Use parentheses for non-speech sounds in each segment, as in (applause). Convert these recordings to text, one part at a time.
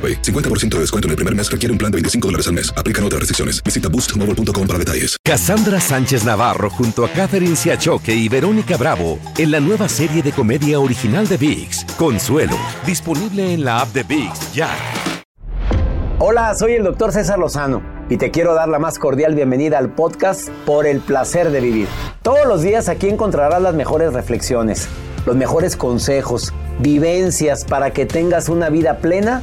AroPay. 50% de descuento en el primer mes requiere un plan de 25 dólares al mes. Aplican otras restricciones. Visita boostmobile.com para detalles. Cassandra Sánchez Navarro junto a Catherine Siachoque y Verónica Bravo en la nueva serie de comedia original de VIX, Consuelo, disponible en la app de VIX ya. Hola, soy el doctor César Lozano y te quiero dar la más cordial bienvenida al podcast Por el placer de vivir. Todos los días aquí encontrarás las mejores reflexiones, los mejores consejos, vivencias para que tengas una vida plena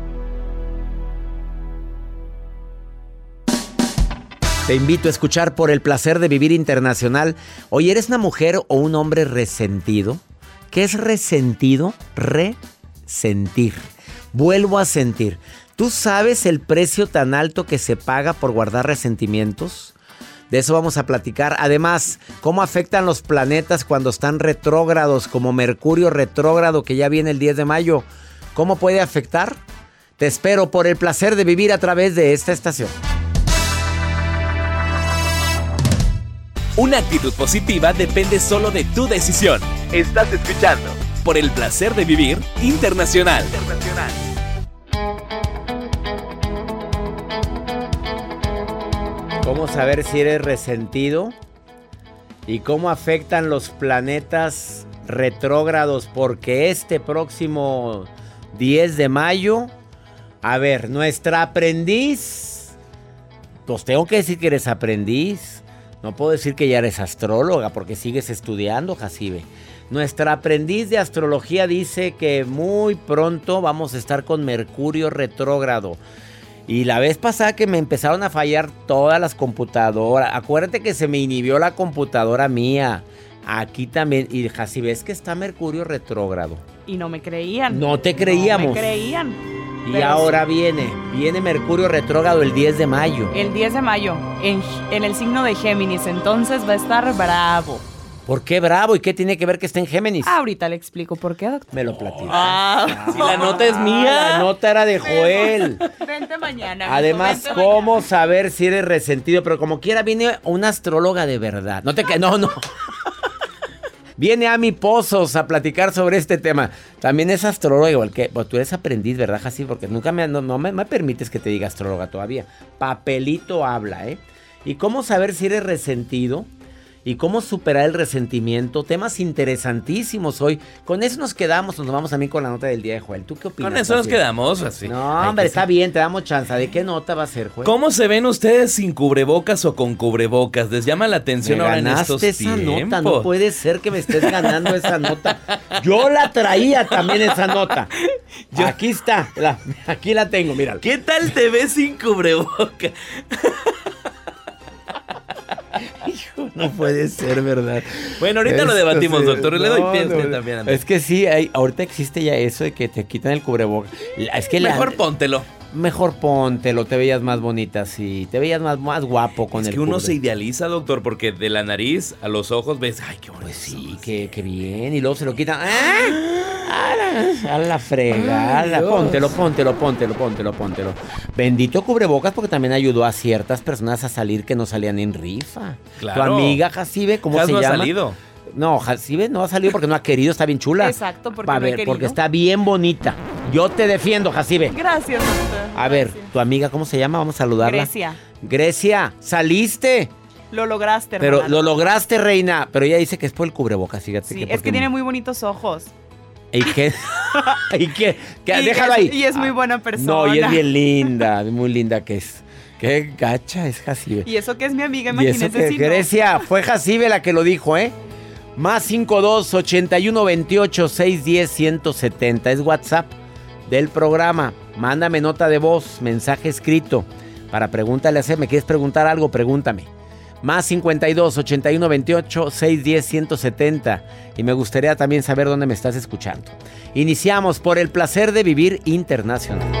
Te invito a escuchar por el placer de vivir internacional. Oye, ¿eres una mujer o un hombre resentido? ¿Qué es resentido? Resentir. Vuelvo a sentir. ¿Tú sabes el precio tan alto que se paga por guardar resentimientos? De eso vamos a platicar. Además, cómo afectan los planetas cuando están retrógrados, como Mercurio retrógrado que ya viene el 10 de mayo. ¿Cómo puede afectar? Te espero por el placer de vivir a través de esta estación. Una actitud positiva depende solo de tu decisión. Estás escuchando por el placer de vivir internacional. ¿Cómo saber si eres resentido? ¿Y cómo afectan los planetas retrógrados? Porque este próximo 10 de mayo, a ver, nuestra aprendiz, pues tengo que decir que eres aprendiz. No puedo decir que ya eres astróloga porque sigues estudiando, Jacibe. Nuestra aprendiz de astrología dice que muy pronto vamos a estar con Mercurio retrógrado. Y la vez pasada que me empezaron a fallar todas las computadoras, acuérdate que se me inhibió la computadora mía. Aquí también, y Jacibe, es que está Mercurio retrógrado. Y no me creían. No te creíamos. No me creían. Y Pero ahora viene, viene Mercurio retrógrado el 10 de mayo. El 10 de mayo, en, en el signo de Géminis, entonces va a estar bravo. ¿Por qué bravo? ¿Y qué tiene que ver que esté en Géminis? Ahorita le explico por qué, doctor. Me lo platicas. Ah, Si la nota es mía. La nota era de Joel. Vente mañana. Además, vente ¿cómo mañana. saber si eres resentido? Pero como quiera, viene una astróloga de verdad. No te que no, no. Viene Ami Pozos a platicar sobre este tema. También es astróloga, igual que. Pues tú eres aprendiz, ¿verdad, Jassi? Porque nunca me, no, no me, me permites que te diga astróloga todavía. Papelito habla, ¿eh? ¿Y cómo saber si eres resentido? ¿Y cómo superar el resentimiento? Temas interesantísimos hoy. Con eso nos quedamos, nos vamos también con la nota del día de Joel. ¿Tú qué opinas? Con eso nos quedamos así. No, hombre, está bien, te damos chance. ¿De qué nota va a ser, Joel? ¿Cómo se ven ustedes sin cubrebocas o con cubrebocas? ¿Les llama la Me atención ahora en ganaste estos esa tiempos? nota, no puede ser que me estés ganando esa nota. Yo la traía también esa nota. (laughs) Aquí está, la- aquí la tengo, mira. ¿Qué tal te ves sin cubrebocas? (laughs) No puede ser, ¿verdad? Bueno, ahorita lo debatimos, sí, doctor. Le doy no, pie a usted no, también. Es que sí, hay- ahorita existe ya eso de que te quitan el cubrebocas. Es que la- Mejor póntelo. Mejor póntelo, te veías más bonita así, te veías más, más guapo con es el que uno cubre- se idealiza, doctor, porque de la nariz a los ojos ves, ay, qué bonito. Pues sí, qué, qué bien. Y luego se lo quitan. ¡Ah! A la, a la fregada. Ay, Dios. póntelo, póntelo, póntelo, póntelo, póntelo. Bendito cubrebocas porque también ayudó a ciertas personas a salir que no salían en rifa. Claro. Tu amiga Jacibe, ¿cómo se no ha llama? salido. No, Jacibe no ha salido porque no ha querido, está bien chula. Exacto, porque A ver, porque está bien bonita. Yo te defiendo, Jacibe. Gracias, doctor. A ver, Gracias. tu amiga, ¿cómo se llama? Vamos a saludarla. Grecia. Grecia, saliste. Lo lograste, Pero hermana. lo lograste, reina. Pero ella dice que es por el cubrebocas, fíjate. Sí, que es que tiene muy bonitos ojos. ¿Y qué? (laughs) ¿Y qué? ¿Qué? Y Déjalo es- ahí. y es muy buena No, y es persona. bien linda, (laughs) muy linda que es. Qué gacha es Jacibe. Y eso que es mi amiga, Y eso que si no. Grecia, fue Jacibe la que lo dijo, ¿eh? Más 52 81 28 610 170 es WhatsApp del programa. Mándame nota de voz, mensaje escrito para pregúntale a. ¿Me quieres preguntar algo? Pregúntame. Más 52 81 28 610 170 y me gustaría también saber dónde me estás escuchando. Iniciamos por el placer de vivir internacional.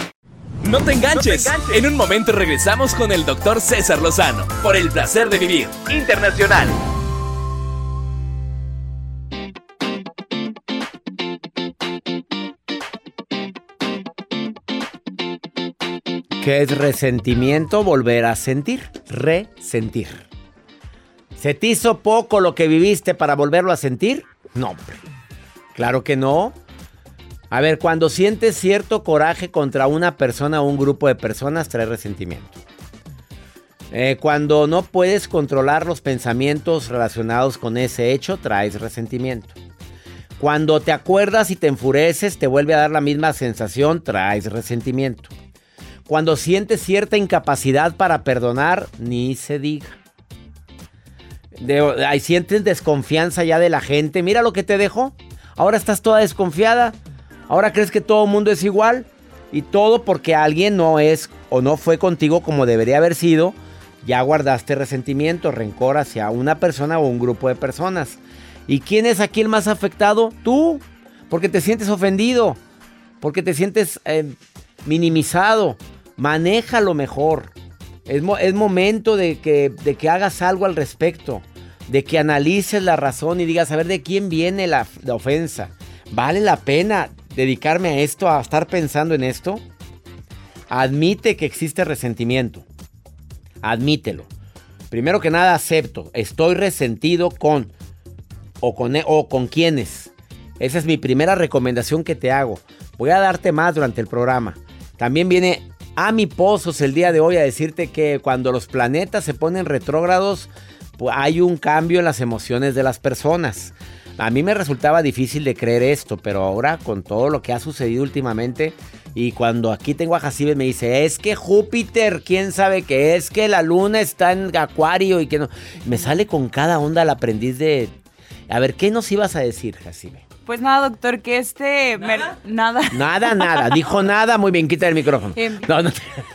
No te enganches. En un momento regresamos con el doctor César Lozano por el placer de vivir internacional. ¿Qué es resentimiento? Volver a sentir. Resentir. ¿Se te hizo poco lo que viviste para volverlo a sentir? No, hombre. Claro que no. A ver, cuando sientes cierto coraje contra una persona o un grupo de personas, trae resentimiento. Eh, cuando no puedes controlar los pensamientos relacionados con ese hecho, traes resentimiento. Cuando te acuerdas y te enfureces, te vuelve a dar la misma sensación, traes resentimiento. Cuando sientes cierta incapacidad para perdonar, ni se diga. De, sientes desconfianza ya de la gente. Mira lo que te dejó. Ahora estás toda desconfiada. Ahora crees que todo el mundo es igual. Y todo porque alguien no es o no fue contigo como debería haber sido. Ya guardaste resentimiento, rencor hacia una persona o un grupo de personas. ¿Y quién es aquí el más afectado? Tú. Porque te sientes ofendido. Porque te sientes eh, minimizado. Manéjalo mejor. Es, es momento de que, de que hagas algo al respecto. De que analices la razón y digas, a ver, ¿de quién viene la, la ofensa? ¿Vale la pena dedicarme a esto, a estar pensando en esto? Admite que existe resentimiento. Admítelo. Primero que nada, acepto. Estoy resentido con o con, o con quiénes. Esa es mi primera recomendación que te hago. Voy a darte más durante el programa. También viene a mi pozos el día de hoy a decirte que cuando los planetas se ponen retrógrados, pues hay un cambio en las emociones de las personas. A mí me resultaba difícil de creer esto, pero ahora con todo lo que ha sucedido últimamente y cuando aquí tengo a Jacibe me dice, es que Júpiter, quién sabe qué es, que la luna está en Acuario y que no. Me sale con cada onda el aprendiz de... A ver, ¿qué nos ibas a decir, Jacibe? Pues nada, doctor, que este... mer- Nada. Nada, nada. Dijo nada. Muy bien, quita el micrófono. Em. No, no.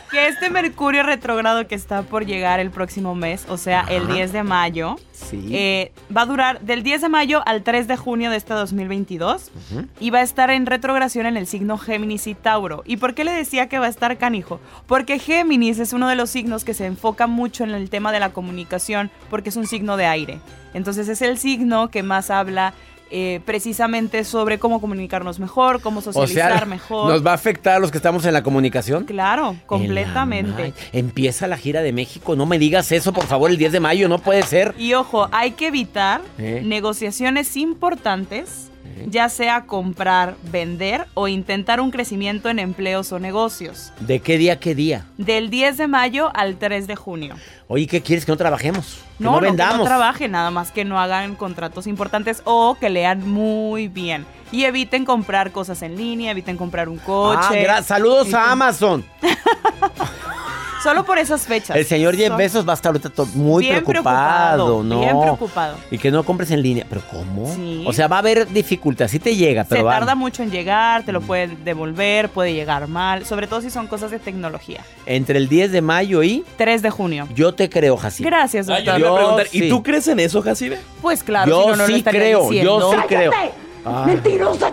Que este Mercurio retrógrado que está por llegar el próximo mes, o sea, el 10 de mayo, Sí. eh, va a durar del 10 de mayo al 3 de junio de este 2022 y va a estar en retrogradación en el signo Géminis y Tauro. ¿Y por qué le decía que va a estar canijo? Porque Géminis es uno de los signos que se enfoca mucho en el tema de la comunicación porque es un signo de aire. Entonces es el signo que más habla eh, precisamente sobre cómo comunicarnos mejor, cómo O socializar sea, mejor. ¿nos va a afectar a los que estamos en la comunicación? Claro, En la completamente. Empieza la gira de México. No me digas eso, por favor, el 10 de mayo. No puede ser. Y ojo, hay que evitar ¿Eh? negociaciones importantes, ya sea comprar, vender o intentar un crecimiento en empleos o negocios. ¿De qué día, qué día? Del 10 de mayo al 3 de junio. Oye, ¿qué quieres? Que no trabajemos. Que No, no, no, que vendamos. no trabajen, nada más que no hagan contratos importantes o que lean muy bien. Y eviten comprar cosas en línea, eviten comprar un Ah, coche. gra- saludos a Amazon. (laughs) Solo por esas fechas. El señor Jeff Son- Bezos va a estar ahorita muy Bien preocupado, preocupado, ¿no? bien preocupado. Y que no compres en línea. ¿Pero cómo? Sí. O sea, va a haber dificultad. Sí te llega, pero Se va- tarda mucho en llegar, te lo pueden devolver, puede llegar mal, sobre todo si son cosas de tecnología. Entre el 10 de mayo y 3 de junio. yo te creo, Jacinto. Gracias, Ah, yo doctor. iba a preguntar, ¿y sí. tú crees en eso, Jacibe? Pues claro, yo si no, no lo sí estaría creo, diciendo. yo sí creo.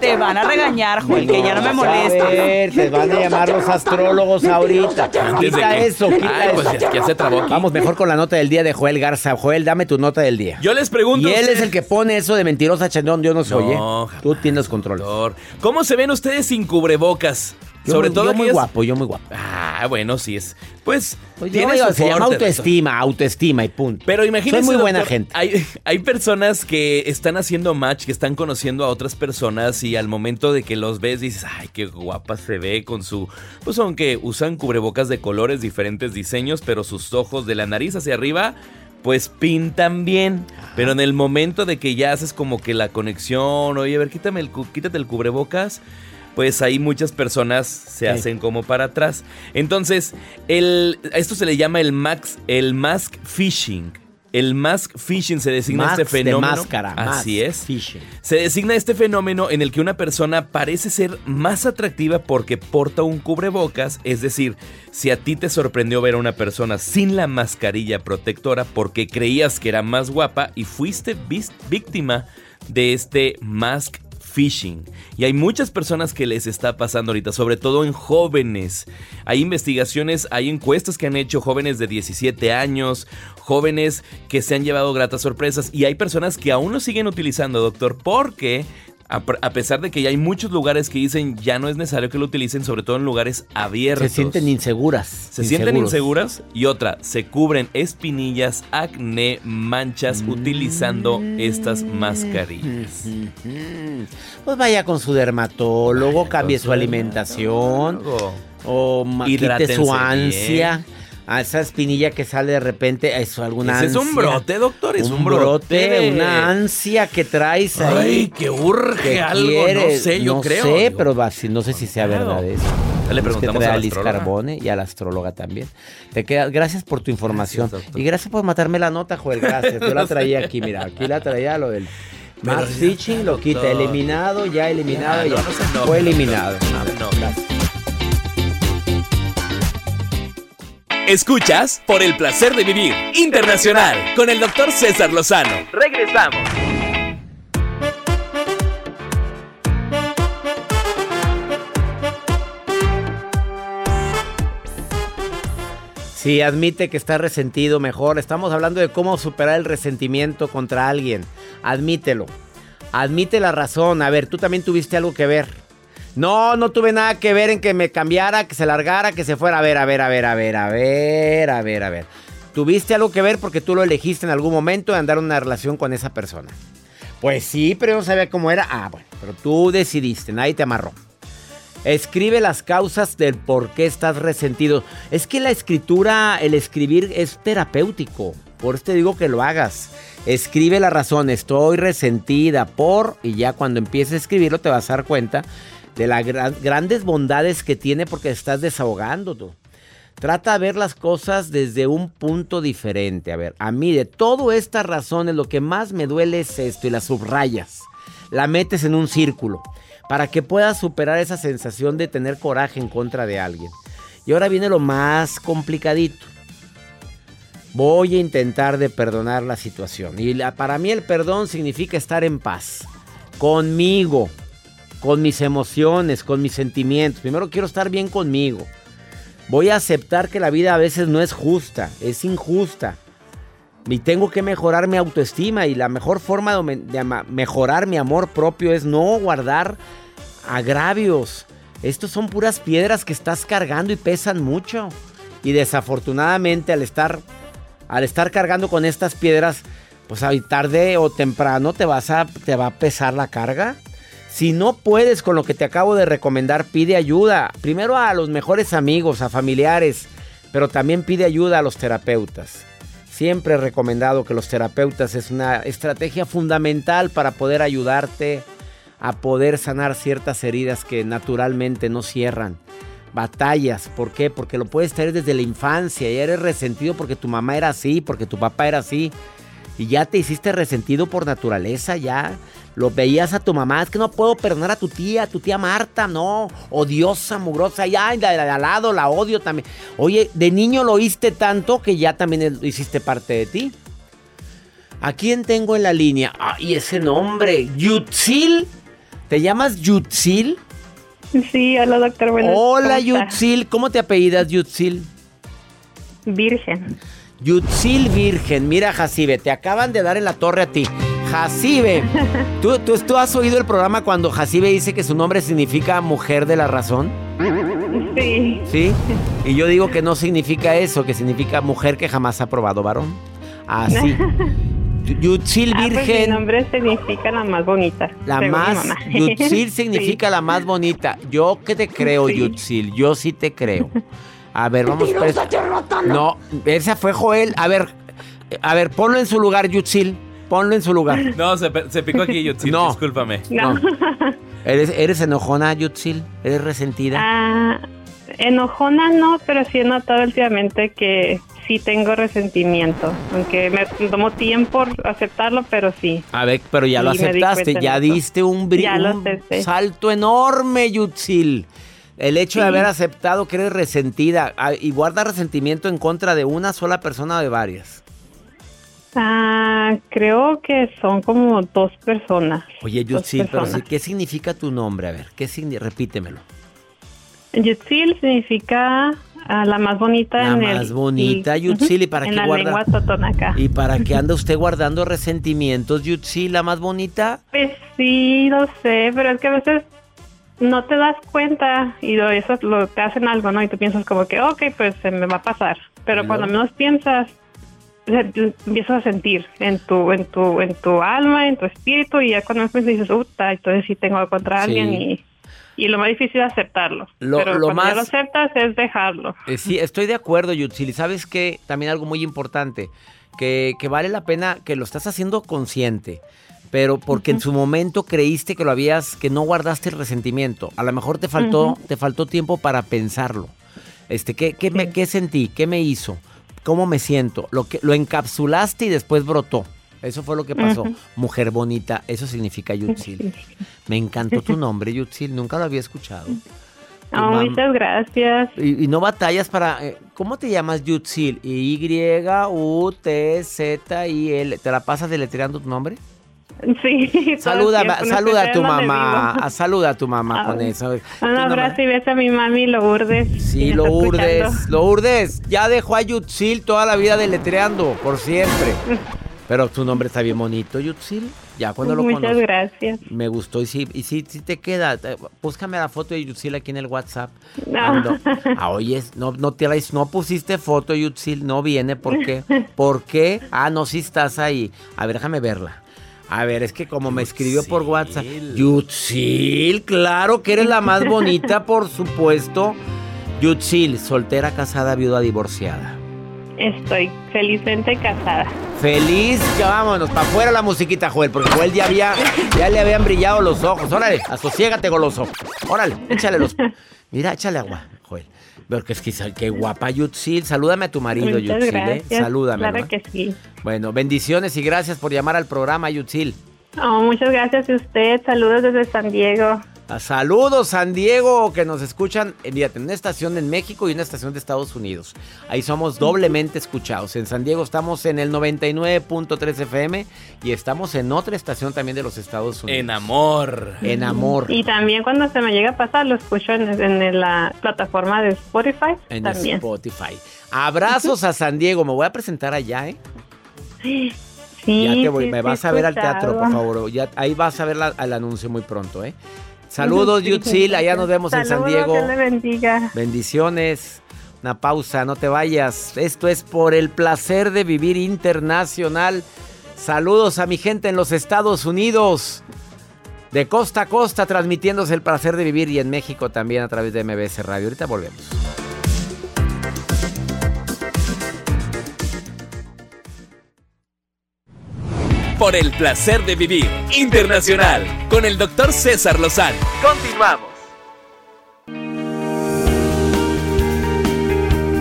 Te van a regañar, Joel, que ya no me A molestes. ver, te van a llamar los astrólogos ahorita. Quita eso, quita pues eso. ya, ya se trabó aquí. Vamos mejor con la nota del día de Joel Garza. Joel, dame tu nota del día. Yo les pregunto. y él es el que pone eso de mentirosa chandón, yo no soy. No, Tú tienes control. ¿Cómo se ven ustedes sin cubrebocas? Yo Sobre muy- todo yo muy guapo, yo muy guapo. Ah, bueno, sí es. Pues, Pues yo, digo, se llama autoestima, autoestima y punto. Pero imagínense. Soy muy buena doctor, gente. Hay, hay personas que están haciendo match, que están conociendo a otras personas y al momento de que los ves dices, ay, qué guapa se ve con su. Pues aunque usan cubrebocas de colores, diferentes diseños, pero sus ojos de la nariz hacia arriba. Pues pintan bien, pero en el momento de que ya haces como que la conexión, oye, a ver, quítame el, quítate el cubrebocas, pues ahí muchas personas se hacen como para atrás. Entonces, el, a esto se le llama el, max, el mask phishing. El mask phishing se designa Masks este de fenómeno. máscara. Así es. phishing. Se designa este fenómeno en el que una persona parece ser más atractiva porque porta un cubrebocas, es decir, si a ti te sorprendió ver a una persona sin la mascarilla protectora porque creías que era más guapa y fuiste víctima de este mask phishing. Y hay muchas personas que les está pasando ahorita, sobre todo en jóvenes. Hay investigaciones, hay encuestas que han hecho jóvenes de 17 años, jóvenes que se han llevado gratas sorpresas y hay personas que aún lo siguen utilizando, doctor, porque a, pesar de que ya hay muchos lugares que dicen ya no es necesario que lo utilicen, sobre todo en lugares abiertos. Se sienten inseguras. Se sienten inseguras y otra, se cubren espinillas, acné, manchas utilizando estas mascarillas. Mm, Pues vaya con su dermatólogo, Vaya cambie su su alimentación o quite su ansia. bien. A esa espinilla que sale de repente, eso, alguna Ese es un ansia. brote, doctor, es un, brote, de- una ansia que traes ahí. Ay, que urge que algo, quieres. no sé, yo no creo. sé, Digo, pero va, si- no sé si sea Claro. verdad eso. Ya le que preguntamos trae a a Liz. Carbone y a la astróloga también. Te queda, gracias por tu información. Gracias, y gracias por matarme la nota, Joel. Gracias. Yo la (laughs) traía aquí, mira. Aquí la traía lo del. Max Fitching lo quita. Eliminado, ya eliminado. Ya, ya. no, no Fue eliminado. No gracias. Escuchas por el placer de vivir internacional con el doctor César Lozano. Regresamos. Si admite que está resentido, mejor. Estamos hablando de cómo superar el resentimiento contra alguien. Admítelo. Admite la razón. A ver, tú también tuviste algo que ver. No, no tuve nada que ver en que me cambiara, que se largara, que se fuera. A ver, a ver, a ver, a ver, a ver, a ver, a ver. Tuviste algo que ver porque tú lo elegiste en algún momento de andar en una relación con esa persona. Pues sí, pero yo no sabía cómo era. Ah, bueno, pero tú decidiste, nadie te amarró. Escribe las causas del por qué estás resentido. Es que la escritura, el escribir es terapéutico. Por eso te digo que lo hagas. Escribe la razón. Estoy resentida por... Y ya cuando empieces a escribirlo te vas a dar cuenta de las gran- grandes bondades que tiene porque estás desahogando tú. Trata de ver las cosas desde un punto diferente. A ver, a mí de todas estas razones lo que más me duele es esto y las subrayas. La metes en un círculo para que puedas superar esa sensación de tener coraje en contra de alguien. Y ahora viene lo más complicadito. Voy a intentar de perdonar la situación. Y la- para mí el perdón significa estar en paz. Conmigo. Con mis emociones, con mis sentimientos. Primero quiero estar bien conmigo. Voy a aceptar que la vida a veces no es justa, es injusta. Y tengo que mejorar mi autoestima y la mejor forma de mejorar mi amor propio es no guardar agravios. Estos son puras piedras que estás cargando y pesan mucho. Y desafortunadamente al estar, al estar cargando con estas piedras, pues tarde o temprano te, vas a, te va a pesar la carga. Si no puedes con lo que te acabo de recomendar, pide ayuda. Primero a los mejores amigos, a familiares, pero también pide ayuda a los terapeutas. Siempre he recomendado que los terapeutas es una estrategia fundamental para poder ayudarte a poder sanar ciertas heridas que naturalmente no cierran. Batallas, ¿por qué? Porque lo puedes tener desde la infancia y eres resentido porque tu mamá era así, porque tu papá era así. Y ya te hiciste resentido por naturaleza, ya lo veías a tu mamá, es que no puedo perdonar a tu tía, a tu tía Marta, no, odiosa, mugrosa, ya, la de al lado la odio también. Oye, de niño lo oíste tanto que ya también lo hiciste parte de ti. ¿A quién tengo en la línea? Ah, y ese nombre, Yutzil. ¿Te llamas Yutzil? Sí, hola doctor. hola Yutzil, ¿cómo te apellidas Yutzil? Virgen. Yutzil Virgen, mira Jacibe, te acaban de dar en la torre a ti. Jacibe. (laughs) ¿Tú, tú, has oído el programa cuando Jacibe dice que su nombre significa mujer de la razón? Sí. ¿Sí? Y yo digo que no significa eso, que significa mujer que jamás ha probado varón. Así. (laughs) Yutzil ah, pues Virgen. mi nombre significa la más bonita. La más. (laughs) Yutzil significa la más bonita. Yo que te creo, Yutzil. Yo sí te creo. A ver, vamos a No, esa fue Joel. A ver, a ver, ponlo en su lugar, Yutzil. Ponlo en su lugar. (laughs) No, se, picó aquí, Yutzil. No. Discúlpame. No. (laughs) ¿Eres, ¿Eres enojona, Yutzil? ¿Eres resentida? Ah, enojona no, pero sí he notado últimamente que sí tengo resentimiento. Aunque me tomó tiempo aceptarlo, pero sí. A ver, pero ya lo aceptaste. Ya diste un, un salto enorme, Yutzil. El hecho de haber aceptado que eres resentida ah, y guarda resentimiento en contra de una sola persona o de varias. Ah, creo que son como dos personas. Oye, Yutzil, pero ¿qué significa tu nombre? A ver, ¿qué significa? Repítemelo. Yutzil significa ah, la más bonita la más bonita, Yutzil, ¿y para qué la guarda? Lengua ¿Y para qué anda (laughs) usted guardando resentimientos, Yutzil, la más bonita? Pues sí, no sé, pero es que a veces no te das cuenta y eso lo, te hacen algo, ¿no? Y tú piensas como que, ok, pues se me va a pasar. Pero cuando menos piensas, empiezas a sentir en tu, en tu, en tu alma, en tu espíritu, y ya cuando me dices, puta, entonces sí tengo contra alguien y, y lo más difícil es aceptarlo. Lo, Pero lo más, lo aceptas es dejarlo. Eh, sí, estoy de acuerdo, Yutzil. ¿Sabes qué? También algo muy importante, que, que vale la pena que lo estás haciendo consciente pero porque en su momento creíste que lo habías, que no guardaste el resentimiento. A lo mejor te faltó, te faltó tiempo para pensarlo. Este, ¿qué, qué, me, ¿Qué sentí? ¿Qué me hizo? ¿Cómo me siento? Lo, que, lo encapsulaste y después brotó. Eso fue lo que pasó. Mujer bonita, eso significa Yutzil. Me encantó tu nombre, Yutzil. Nunca lo había escuchado. muchas gracias. Y, no batallas para... Eh, ¿Cómo te llamas Yutzil? Y-U-T-Z-I-L. ¿Te la pasas deletreando tu nombre? (laughs) Sí. Saluda, saluda a tu mamá, saluda a tu mamá con eso. Un abrazo y beso a mi mami Lourdes. Sí, Lourdes, Lourdes, ya dejó a Yutzil toda la vida deletreando, por siempre. (laughs) Pero tu nombre está bien bonito, Yutzil. Ya cuando lo Muchas gracias. Me gustó y sí, y sí, sí te queda. Búscame la foto de Yutzil aquí en el WhatsApp. No. (laughs) ah, oye, no, no, te, no pusiste foto, Yutzil, no viene. ¿Por qué? ¿Por qué? Ah, no, sí estás ahí. A ver, déjame verla. A ver, es que como me escribió por WhatsApp. Yutzil, claro que eres la más (laughs) bonita, por supuesto. Yutzil, soltera, casada, viuda, divorciada. Estoy felizmente casada. Feliz, ya vámonos, para afuera la musiquita, Joel, porque Joel ya había, ya le habían brillado los ojos. Órale, asociégate goloso. Órale, échale los. Mira, échale agua. Porque es que qué guapa Yutzil. Salúdame a tu marido, Muchas Yutzil. ¿eh? Salúdame. Claro que sí. Bueno, bendiciones y gracias por llamar al programa, Yutzil. Oh, muchas gracias a usted. Saludos desde San Diego. Saludos San Diego, que nos escuchan en una estación en México y una estación de Estados Unidos. Ahí somos doblemente escuchados. En San Diego estamos en el 99.3 FM y estamos en otra estación también de los Estados Unidos. En amor. En amor. Y también cuando se me llega a pasar lo escucho en, la plataforma de Spotify. En también. Spotify. Abrazos a San Diego. Me voy a presentar allá, ¿eh? Sí, Ya te voy, sí, me sí, vas a ver al teatro, por favor. Ya, ahí vas a ver la- al anuncio muy pronto, ¿eh? Saludos, Yutzil, allá nos vemos en San Diego. Dios le bendiga. Bendiciones. Una pausa, no te vayas. Esto es por el placer de vivir internacional. Saludos a mi gente en los Estados Unidos. De costa a costa, transmitiéndose el placer de vivir y en México también a través de MBS Radio. Ahorita volvemos. Por el placer de vivir internacional con el doctor César Lozano. Continuamos.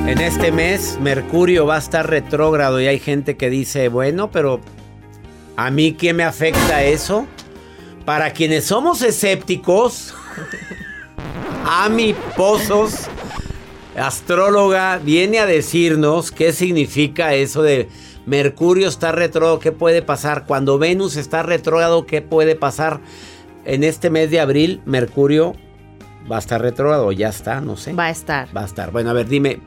En este mes, Mercurio va a estar retrógrado y hay gente que dice, bueno, pero ¿a mí qué me afecta eso? Para quienes somos escépticos, Ami Pozos, astróloga, viene a decirnos qué significa eso de Mercurio está retrógrado, qué puede pasar. Cuando Venus está retrógrado, qué puede pasar. En este mes de abril, Mercurio va a estar retrógrado, ya está, no sé. Va a estar. Va a estar. Bueno, a ver, dime,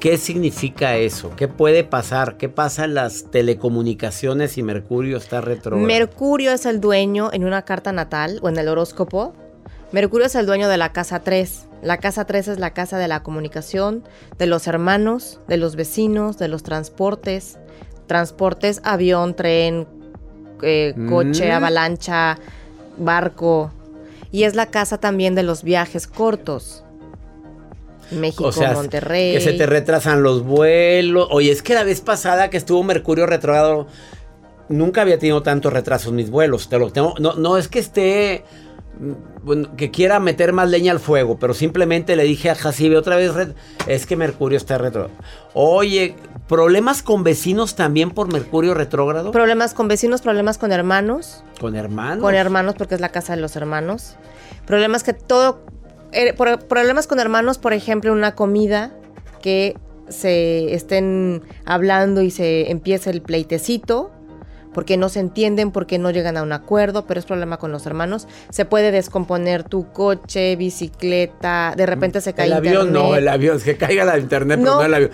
¿qué significa eso? ¿Qué puede pasar? ¿Qué pasa en las telecomunicaciones si Mercurio está retrógrado? Mercurio es el dueño en una carta natal o en el horóscopo. Mercurio es el dueño de la casa 3. La casa 3 es la casa de la comunicación, de los hermanos, de los vecinos, de los transportes. Transportes, avión, tren, eh, coche, Mm. avalancha, barco. Y es la casa también de los viajes cortos. México, o sea, Monterrey. que se te retrasan los vuelos. Oye, es que la vez pasada que estuvo Mercurio retrógrado, nunca había tenido tantos retrasos mis vuelos. Te lo tengo. No, no es que esté. Mm, bueno, que quiera meter más leña al fuego, pero simplemente le dije a Jacibe otra vez, es que Mercurio está retrógrado. Oye, ¿problemas con vecinos también por Mercurio retrógrado? Problemas con vecinos, problemas con hermanos. con hermanos. Con hermanos, porque es la casa de los hermanos. Problemas que todo. eh, por- problemas con hermanos, por ejemplo, una comida que se estén hablando y se empieza el pleitecito. Porque no se entienden, porque no llegan a un acuerdo, pero es problema con los hermanos. Se puede descomponer tu coche, bicicleta, de repente se cae El avión no, internet. el avión, que caiga la internet, pero No, no el avión.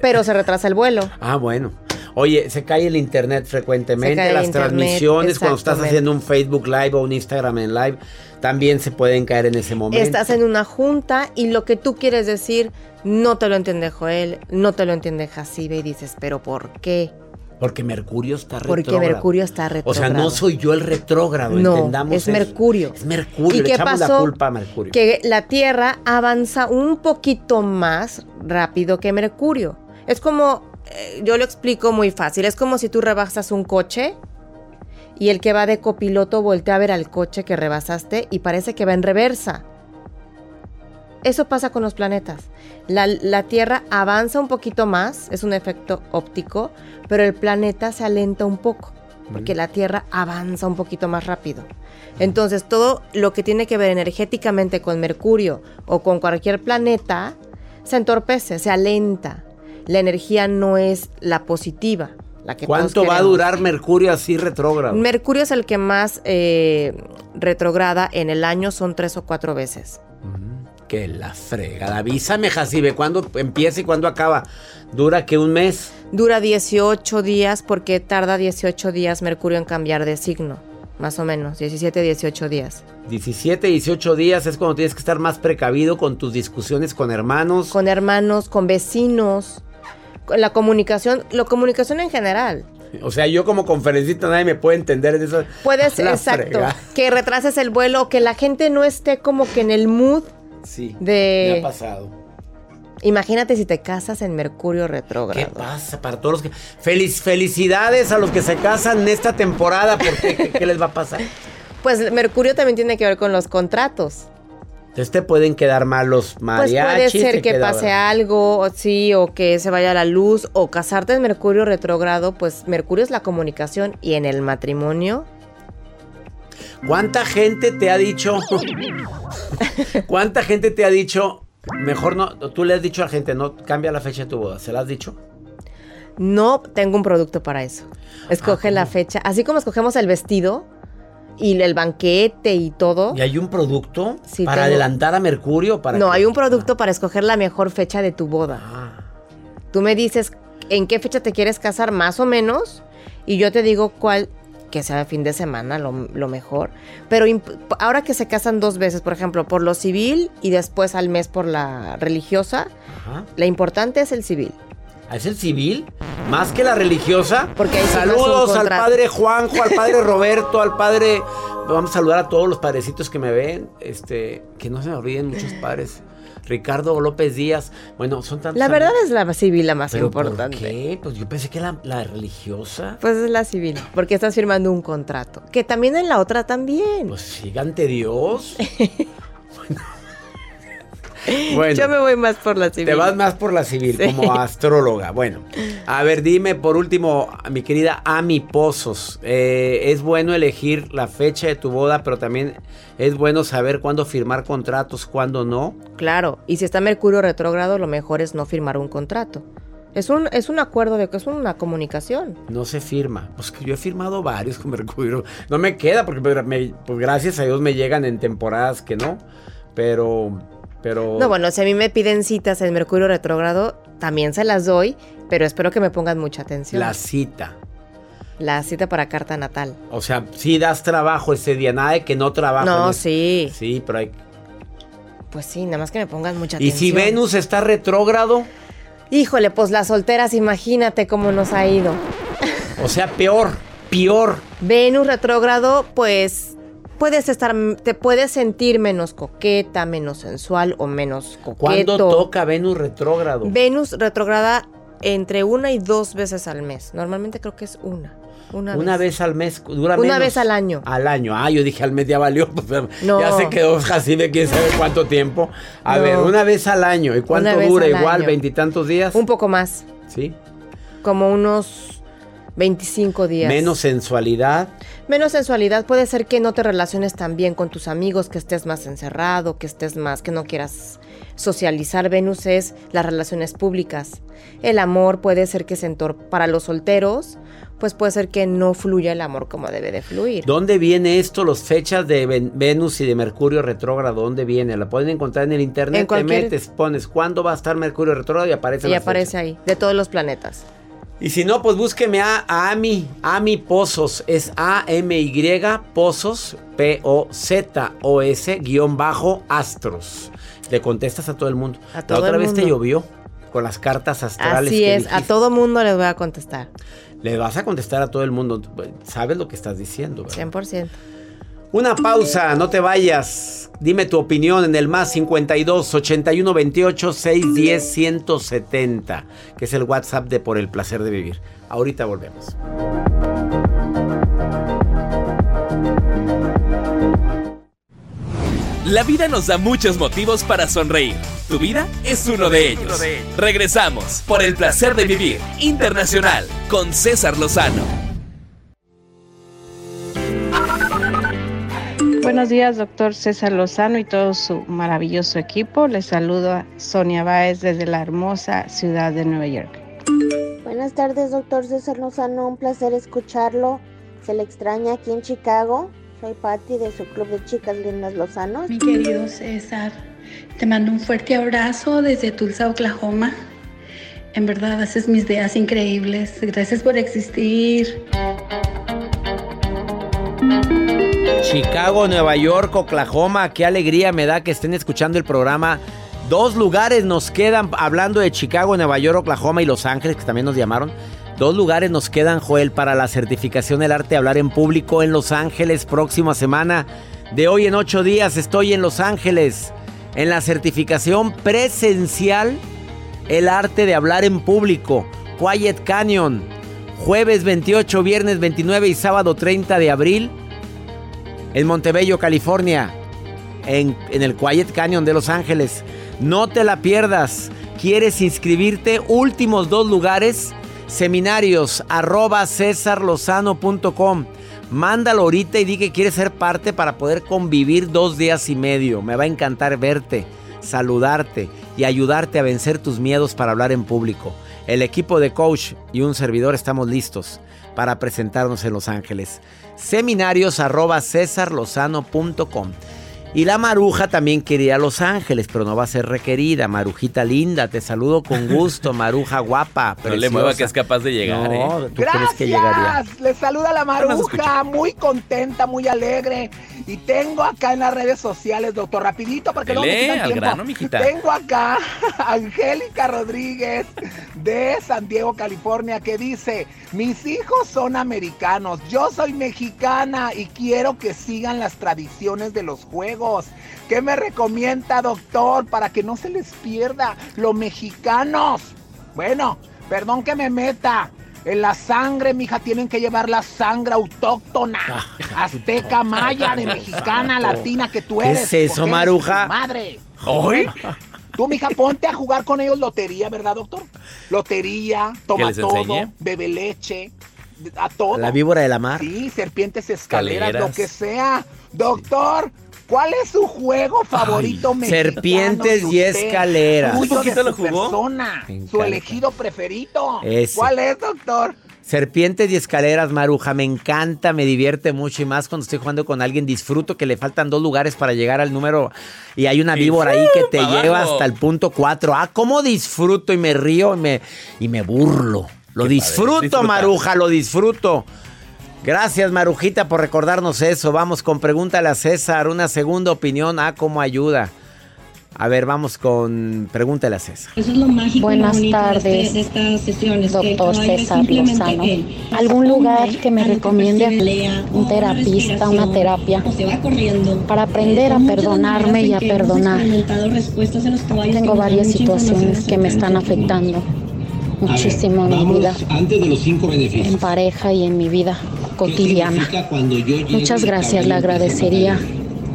pero se retrasa el vuelo. (laughs) Ah, bueno. Oye, se cae el internet frecuentemente, las internet, transmisiones cuando estás haciendo un Facebook Live o un Instagram en Live, también se pueden caer en ese momento. Estás en una junta y lo que tú quieres decir no te lo entiende Joel, no te lo entiende Jacibe y dices, pero ¿por qué? Porque Mercurio está Porque retrógrado. Mercurio está O retrógrado. sea, no soy yo el retrógrado, No, entendamos es eso. Mercurio. Es Mercurio, ¿Y le la pasó? culpa a Mercurio. Que la Tierra avanza un poquito más rápido que Mercurio. Es como, eh, yo lo explico muy fácil, es como si tú rebasas un coche y el que va de copiloto voltea a ver al coche que rebasaste y parece que va en reversa. Eso pasa con los planetas. La, la Tierra avanza un poquito más, es un efecto óptico, pero el planeta se alenta un poco, porque la Tierra avanza un poquito más rápido. Entonces, todo lo que tiene que ver energéticamente con Mercurio o con cualquier planeta se entorpece, se alenta. La energía no es la positiva, la que ¿Cuánto va a durar Mercurio así retrógrado? Mercurio es el que más eh, retrograda en el año, son tres o cuatro veces. Que la frega. Avísame, Jacibe, ¿cuándo empieza y cuándo acaba? ¿Dura que un mes? Dura 18 días porque tarda 18 días Mercurio en cambiar de signo, más o menos, 17, 18 días. 17, 18 días es cuando tienes que estar más precavido con tus discusiones con hermanos. Con hermanos, con vecinos, con la comunicación, la comunicación en general. O sea, yo como conferencista nadie me puede entender de eso. Puedes, (laughs) exacto, frega. que retrases el vuelo, que la gente no esté como que en el mood Sí. de... Me ha pasado. Imagínate si te casas en Mercurio ¿Qué retrógrado. pasa para todos los que... Feliz, felicidades a los que se casan en esta temporada, porque ¿qué, qué les va a pasar? Pues Mercurio también tiene que ver con los contratos. Entonces te pueden quedar mal los Pues puede ser que pase algo, o sí, o que se vaya la luz, o casarte en Mercurio retrógrado, pues Mercurio es la comunicación y en el matrimonio. ¿Cuánta gente te ha dicho? (laughs) ¿Cuánta gente te ha dicho? Mejor no, tú le has dicho a gente, no cambia la fecha de tu boda, ¿se la has dicho? No tengo un producto para eso. Escoge Ah, la fecha, así como escogemos el vestido y el banquete y todo. ¿Y hay un producto Sí, para tengo- adelantar a Mercurio? Para No, que- hay un producto para escoger la mejor fecha de tu boda. Ah, Tú me dices en qué fecha te quieres casar, más o menos, Y yo te digo cuál, que sea el fin de semana, lo, lo mejor. Pero ahora que se casan dos veces, por ejemplo, por lo civil y después al mes por la religiosa, Ajá. la importante es el civil. ¿Es el civil? ¿Más que la religiosa? Porque Saludos al padre Juanjo, al padre (laughs) Roberto, al padre... Vamos a saludar a todos los padrecitos que me ven. Este, que no se me olviden muchos padres. Ricardo López Díaz. Bueno, son tantos... La verdad amigos. es la civil la más ¿Pero importante. ¿Por qué? Pues yo pensé que la, la religiosa. Pues es la civil, porque estás firmando un contrato. Que también en la otra también. Pues sí, ante Dios. bueno. (laughs) (laughs) Yo me voy más por la civil. Te vas más por la civil, Sí. como astróloga. Bueno, a ver, dime por último, mi querida Ami Pozos. eh, es bueno elegir la fecha de tu boda, pero también es bueno saber cuándo firmar contratos, cuándo no. Claro, y si está Mercurio retrógrado, lo mejor es no firmar un contrato. Es un, es un acuerdo de que es una comunicación. No se firma. Pues que yo he firmado varios con Mercurio. No me queda porque me- pues, gracias a Dios me llegan en temporadas que no. Pero, pero. No, bueno, si a mí me piden citas en Mercurio retrógrado, también se las doy, pero espero que me pongan mucha atención. La cita. La cita para carta natal. O sea, sí das trabajo ese día, nada de que no trabajo. No, sí. Sí, pero hay. Pues sí, nada más que me pongan mucha ¿Y atención. si Venus está retrógrado? Híjole, pues las solteras, imagínate cómo nos ha ido. O sea, peor, peor. Venus retrógrado, pues puedes estar, te puedes sentir menos coqueta, menos sensual o menos coqueto. ¿Cuándo toca Venus retrógrado? Venus retrograda entre una y dos veces al mes. Normalmente creo que es una. Una, Una vez. vez al mes, dura Una menos. vez al año. Al año. Ah, yo dije al mes ya valió. (laughs) pues, No. Ya se quedó así de quién sabe cuánto tiempo. A No. ver, una vez al año. ¿Y cuánto dura? al Igual, veintitantos días. Un poco más, Sí. como unos 25 días. Menos sensualidad. Menos sensualidad. Puede ser que no te relaciones tan bien con tus amigos, que estés más encerrado, que estés más, que no quieras socializar. Venus es las relaciones públicas. El amor puede ser que se entor para los solteros, pues puede ser que no fluya el amor como debe de fluir. ¿Dónde viene esto? Las fechas de Ven- Venus y de Mercurio retrógrado. ¿Dónde viene? La pueden encontrar en el internet. En cualquier- Te metes, pones cuándo va a estar Mercurio retrógrado y aparece Y aparece fecha. ahí, de todos los planetas. Y si no, pues búsqueme a, a Ami, Ami Pozos, es A-M-Y Pozos, P-O-Z-O-S, guion bajo, Astros. Le contestas a todo el mundo. A todo la otra el vez te llovió con las cartas astrales. Así que es, a todo mundo les voy a contestar. Le vas a contestar a todo el mundo. Sabes lo que estás diciendo, ¿verdad? 100%. Una pausa, no te vayas. Dime tu opinión en el más 52 81 28 610 170, que es el WhatsApp de Por el placer de vivir. Ahorita volvemos. La vida nos da muchos motivos para sonreír. Tu vida es uno de ellos. Regresamos por el placer de vivir internacional con César Lozano. Buenos días, doctor César Lozano y todo su maravilloso equipo. Les saludo a Sonia Báez desde la hermosa ciudad de Nueva York. Buenas tardes, doctor César Lozano. Un placer escucharlo. Se le extraña aquí en Chicago. Soy Patti de su club de chicas lindas Lozanos. Mi querido César, te mando un fuerte abrazo desde Tulsa, Oklahoma. En verdad, haces mis días increíbles. Gracias por existir. Chicago, Nueva York, Oklahoma, qué alegría me da que estén escuchando el programa. Dos lugares nos quedan hablando de Chicago, Nueva York, Oklahoma y Los Ángeles, que también nos llamaron. Dos lugares nos quedan, Joel, para la certificación del arte de hablar en público en Los Ángeles próxima semana. De hoy en ocho días estoy en Los Ángeles en la certificación presencial el arte de hablar en público. Quiet Canyon. Jueves 28, viernes 29 y sábado 30 de abril en Montebello, California, en, el Quiet Canyon de Los Ángeles. No te la pierdas. ¿Quieres inscribirte? Últimos dos lugares, seminarios arroba cesarlozano.com. Mándalo ahorita y di que quieres ser parte para poder convivir dos días y medio. Me va a encantar verte, saludarte y ayudarte a vencer tus miedos para hablar en público. El equipo de coach y un servidor estamos listos para presentarnos en Los Ángeles. Seminarios arroba cesarlozano.com. Y la maruja también quería Los Ángeles, pero no va a ser requerida. Marujita linda, te saludo con gusto, (laughs) maruja guapa. No le mueva que es capaz de llegar, No, ¿eh? ¿tú crees que llegaría? Gracias. Les saluda la maruja, muy contenta, muy alegre. Y tengo acá en las redes sociales, doctor, rapidito, porque luego me al tiempo. grano. Tengo acá a (laughs) Angélica Rodríguez de San Diego, California, que dice, mis hijos son americanos, yo soy mexicana y quiero que sigan las tradiciones de los juegos. ¿Qué me recomienda, doctor, para que no se les pierda los mexicanos? Bueno, perdón que me meta. En la sangre, mija, tienen que llevar la sangre autóctona, azteca, maya, de mexicana, latina que tú ¿Qué eres. es eso, Maruja? Madre. ¿Hoy? Tú, mija, ponte a jugar con ellos lotería, ¿verdad, doctor? Lotería, toma todo, bebe leche, a todo. La víbora de la mar. Sí, serpientes, escaleras, Escaleras. lo que sea. Doctor, ¿cuál es su juego favorito mexicano? serpientes y escaleras. Tuyo ¿Poquito lo jugó? persona, su elegido preferido. Ese. ¿Cuál es, doctor? Serpientes y escaleras, Maruja, me encanta, me divierte mucho y más cuando estoy jugando con alguien. Disfruto que le faltan dos lugares para llegar al número y hay una víbora ahí que te lleva hasta el punto 4. Ah, cómo disfruto y me río y me, y me burlo. Lo Qué disfruto. Maruja, lo disfruto. Gracias, Marujita, por recordarnos eso. Vamos con Pregúntale a César, una segunda opinión. Ah, cómo ayuda. A ver, vamos con Pregúntale a César. Eso es lo mágico Buenas lo de tardes, este- de estas sesiones. doctor César Lozano. ¿Algún lugar que me a recomiende percibe, lea, o un terapista, una terapia, se va corriendo. para aprender Eh, a perdonarme y a perdonar? experimentado respuestas en los caballos Tengo varias situaciones que me están nuestro afectando muchísimo en mi vida, Antes de los cinco beneficios. en pareja y en mi vida ¿Qué cotidiana. Muchas gracias, le agradecería?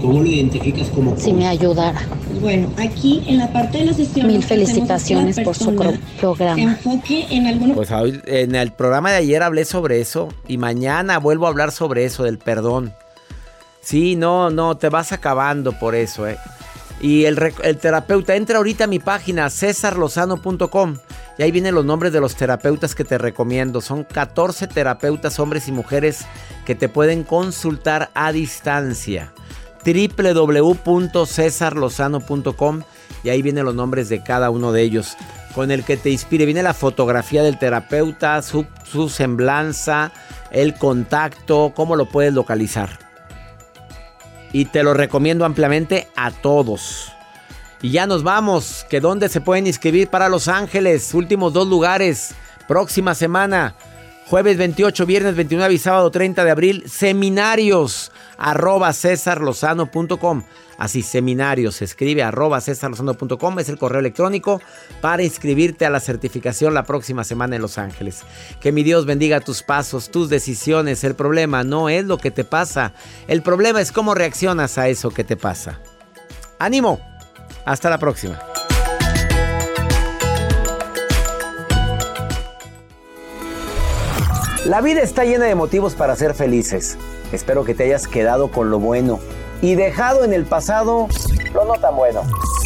¿Cómo lo identificas como si me ayudara. Bueno, aquí en la parte de la sesión. Mil felicitaciones por su programa. Enfoque en Pues hoy, en el programa de ayer hablé sobre eso y mañana vuelvo a hablar sobre eso, del perdón. Sí, no, no, te vas acabando por eso, ¿eh? Y el, el terapeuta, entra ahorita a mi página, cesarlozano.com, y ahí vienen los nombres de los terapeutas que te recomiendo. Son 14 terapeutas, hombres y mujeres, que te pueden consultar a distancia. www.cesarlozano.com y ahí vienen los nombres de cada uno de ellos. Con el que te inspire. Viene la fotografía del terapeuta, su, su semblanza, el contacto, cómo lo puedes localizar. Y te lo recomiendo ampliamente a todos. Y ya nos vamos. Que dónde se pueden inscribir para Los Ángeles. Últimos dos lugares. Próxima semana. Jueves 28, viernes 29 y sábado 30 de abril. Seminarios. Arroba cesarlozano.com. Así, seminarios. Se escribe arroba cesarlozano.com. Es el correo electrónico para inscribirte a la certificación la próxima semana en Los Ángeles. Que mi Dios bendiga tus pasos, tus decisiones. El problema no es lo que te pasa. El problema es cómo reaccionas a eso que te pasa. ¡Ánimo! Hasta la próxima. La vida está llena de motivos para ser felices. Espero que te hayas quedado con lo bueno y dejado en el pasado lo no tan bueno.